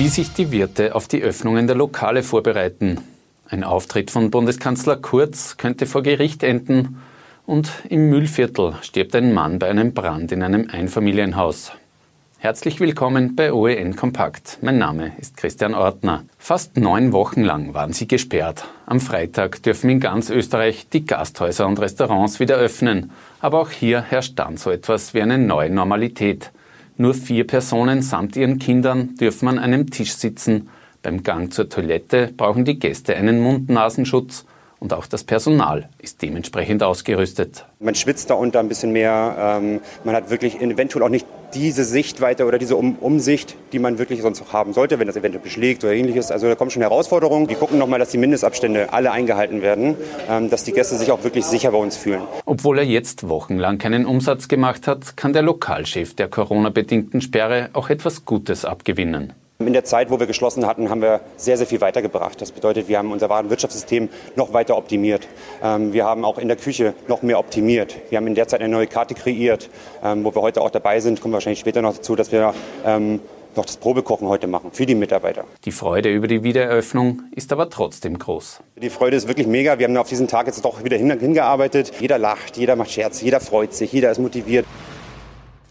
Wie sich die Wirte auf die Öffnungen der Lokale vorbereiten. Ein Auftritt von Bundeskanzler Kurz könnte vor Gericht enden. Und im Mühlviertel stirbt ein Mann bei einem Brand in einem Einfamilienhaus. Herzlich willkommen bei OEN Kompakt. Mein Name ist Christian Ortner. Fast neun Wochen lang waren sie gesperrt. Am Freitag dürfen in ganz Österreich die Gasthäuser und Restaurants wieder öffnen. Aber auch hier herrscht dann so etwas wie eine neue Normalität. Nur vier Personen samt ihren Kindern dürfen an einem Tisch sitzen. Beim Gang zur Toilette brauchen die Gäste einen Mund-Nasenschutz und auch das Personal ist dementsprechend ausgerüstet. Man schwitzt da unter ein bisschen mehr. Ähm, man hat wirklich eventuell auch nicht diese Sichtweite oder diese um Umsicht, die man wirklich sonst noch haben sollte, wenn das eventuell beschlägt oder ähnliches. Also da kommen schon Herausforderungen. Wir gucken nochmal, dass die Mindestabstände alle eingehalten werden, ähm, dass die Gäste sich auch wirklich sicher bei uns fühlen. Obwohl er jetzt wochenlang keinen Umsatz gemacht hat, kann der Lokalchef der Corona-bedingten Sperre auch etwas Gutes abgewinnen. In der Zeit, wo wir geschlossen hatten, haben wir sehr, sehr viel weitergebracht. Das bedeutet, wir haben unser Warenwirtschaftssystem noch weiter optimiert. Ähm, wir haben auch in der Küche noch mehr optimiert. Wir haben in der Zeit eine neue Karte kreiert, ähm, wo wir heute auch dabei sind. Kommen wir wahrscheinlich später noch dazu, dass wir ähm, noch das Probekochen heute machen für die Mitarbeiter. Die Freude über die Wiedereröffnung ist aber trotzdem groß. Die Freude ist wirklich mega. Wir haben auf diesen Tag jetzt doch wieder hingearbeitet. Jeder lacht, jeder macht Scherz, jeder freut sich, jeder ist motiviert.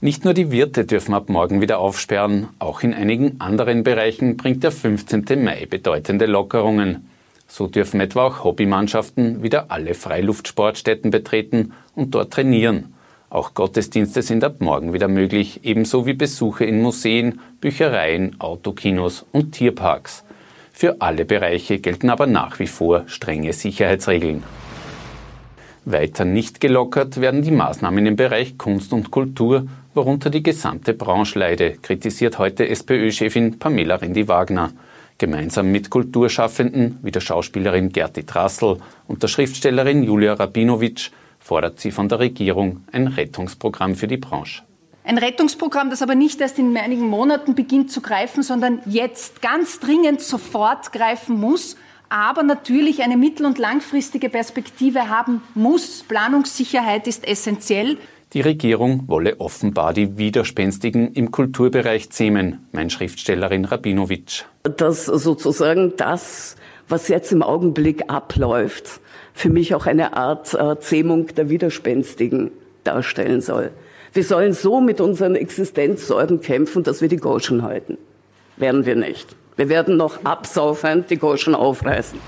Nicht nur die Wirte dürfen ab morgen wieder aufsperren, auch in einigen anderen Bereichen bringt der 15. Mai bedeutende Lockerungen. So dürfen etwa auch Hobbymannschaften wieder alle Freiluftsportstätten betreten und dort trainieren. Auch Gottesdienste sind ab morgen wieder möglich, ebenso wie Besuche in Museen, Büchereien, Autokinos und Tierparks. Für alle Bereiche gelten aber nach wie vor strenge Sicherheitsregeln. Weiter nicht gelockert werden die Maßnahmen im Bereich Kunst und Kultur, worunter die gesamte Branche leide, kritisiert heute SPÖ-Chefin Pamela Rendi-Wagner. Gemeinsam mit Kulturschaffenden wie der Schauspielerin Gerti Trassel und der Schriftstellerin Julia Rabinowitsch fordert sie von der Regierung ein Rettungsprogramm für die Branche. Ein Rettungsprogramm, das aber nicht erst in einigen Monaten beginnt zu greifen, sondern jetzt ganz dringend sofort greifen muss, aber natürlich eine mittel- und langfristige Perspektive haben muss. Planungssicherheit ist essentiell. Die Regierung wolle offenbar die Widerspenstigen im Kulturbereich zähmen, mein Schriftstellerin Rabinowitsch. Dass sozusagen das, was jetzt im Augenblick abläuft, für mich auch eine Art äh, Zähmung der Widerspenstigen darstellen soll. Wir sollen so mit unseren Existenzsorgen kämpfen, dass wir die Goschen halten. Werden wir nicht. Wir werden noch absaufend die Goschen aufreißen.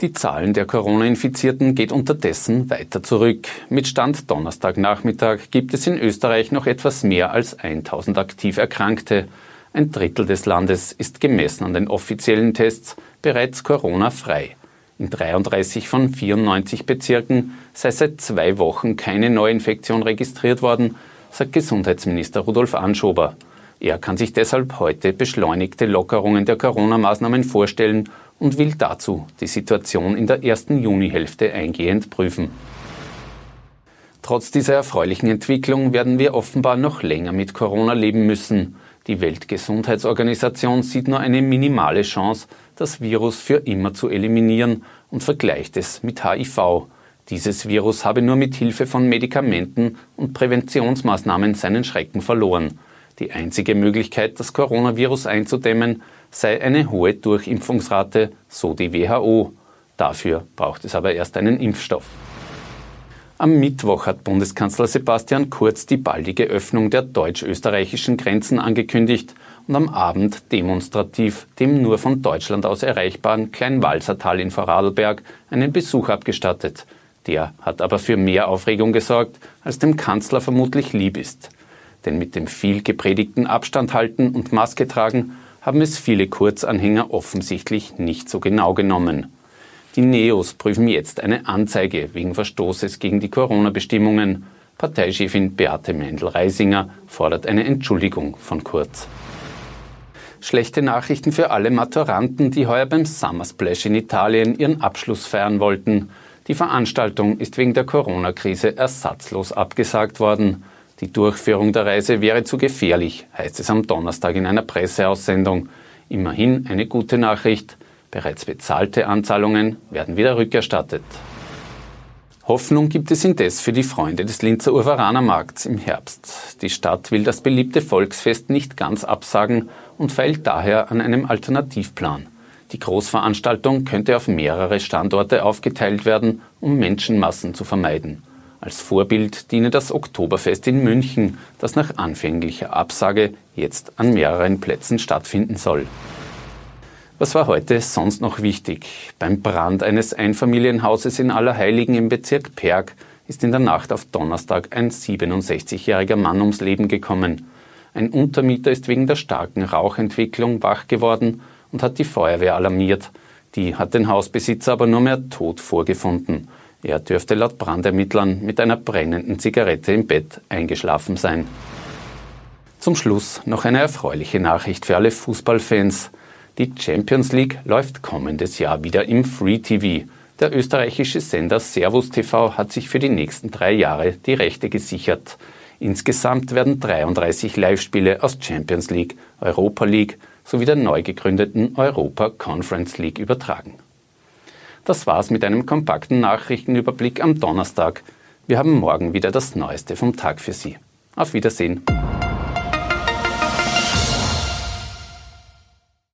Die Zahlen der Corona-Infizierten geht unterdessen weiter zurück. Mit Stand Donnerstagnachmittag gibt es in Österreich noch etwas mehr als 1000 aktiv Erkrankte. Ein Drittel des Landes ist gemessen an den offiziellen Tests bereits Corona-frei. In 33 von 94 Bezirken sei seit zwei Wochen keine Neuinfektion registriert worden, sagt Gesundheitsminister Rudolf Anschober. Er kann sich deshalb heute beschleunigte Lockerungen der Corona-Maßnahmen vorstellen und will dazu die Situation in der ersten Junihälfte eingehend prüfen. Trotz dieser erfreulichen Entwicklung werden wir offenbar noch länger mit Corona leben müssen. Die Weltgesundheitsorganisation sieht nur eine minimale Chance, das Virus für immer zu eliminieren und vergleicht es mit HIV. Dieses Virus habe nur mit Hilfe von Medikamenten und Präventionsmaßnahmen seinen Schrecken verloren. Die einzige Möglichkeit, das Coronavirus einzudämmen, sei eine hohe Durchimpfungsrate, so die WHO. Dafür braucht es aber erst einen Impfstoff. Am Mittwoch hat Bundeskanzler Sebastian Kurz die baldige Öffnung der deutsch-österreichischen Grenzen angekündigt und am Abend demonstrativ dem nur von Deutschland aus erreichbaren Kleinwalsertal in Vorarlberg einen Besuch abgestattet. Der hat aber für mehr Aufregung gesorgt, als dem Kanzler vermutlich lieb ist. Denn mit dem viel gepredigten Abstand halten und Maske tragen haben es viele Kurzanhänger offensichtlich nicht so genau genommen. Die Neos prüfen jetzt eine Anzeige wegen Verstoßes gegen die Corona-Bestimmungen. Parteichefin Beate Meindl-Reisinger fordert eine Entschuldigung von Kurz. Schlechte Nachrichten für alle Maturanten, die heuer beim Summer Splash in Italien ihren Abschluss feiern wollten. Die Veranstaltung ist wegen der Corona-Krise ersatzlos abgesagt worden. Die Durchführung der Reise wäre zu gefährlich, heißt es am Donnerstag in einer Presseaussendung. Immerhin eine gute Nachricht. Bereits bezahlte Anzahlungen werden wieder rückerstattet. Hoffnung gibt es indes für die Freunde des Linzer Urveranermarkts im Herbst. Die Stadt will das beliebte Volksfest nicht ganz absagen und feilt daher an einem Alternativplan. Die Großveranstaltung könnte auf mehrere Standorte aufgeteilt werden, um Menschenmassen zu vermeiden. Als Vorbild diene das Oktoberfest in München, das nach anfänglicher Absage jetzt an mehreren Plätzen stattfinden soll. Was war heute sonst noch wichtig? Beim Brand eines Einfamilienhauses in Allerheiligen im Bezirk Perg ist in der Nacht auf Donnerstag ein 67-jähriger Mann ums Leben gekommen. Ein Untermieter ist wegen der starken Rauchentwicklung wach geworden und hat die Feuerwehr alarmiert. Die hat den Hausbesitzer aber nur mehr tot vorgefunden. Er dürfte laut Brandermittlern mit einer brennenden Zigarette im Bett eingeschlafen sein. Zum Schluss noch eine erfreuliche Nachricht für alle Fußballfans. Die Champions League läuft kommendes Jahr wieder im Free TV. Der österreichische Sender Servus TV hat sich für die nächsten drei Jahre die Rechte gesichert. Insgesamt werden 33 Live-Spiele aus Champions League, Europa League sowie der neu gegründeten Europa Conference League übertragen. Das war's mit einem kompakten Nachrichtenüberblick am Donnerstag. Wir haben morgen wieder das Neueste vom Tag für Sie. Auf Wiedersehen.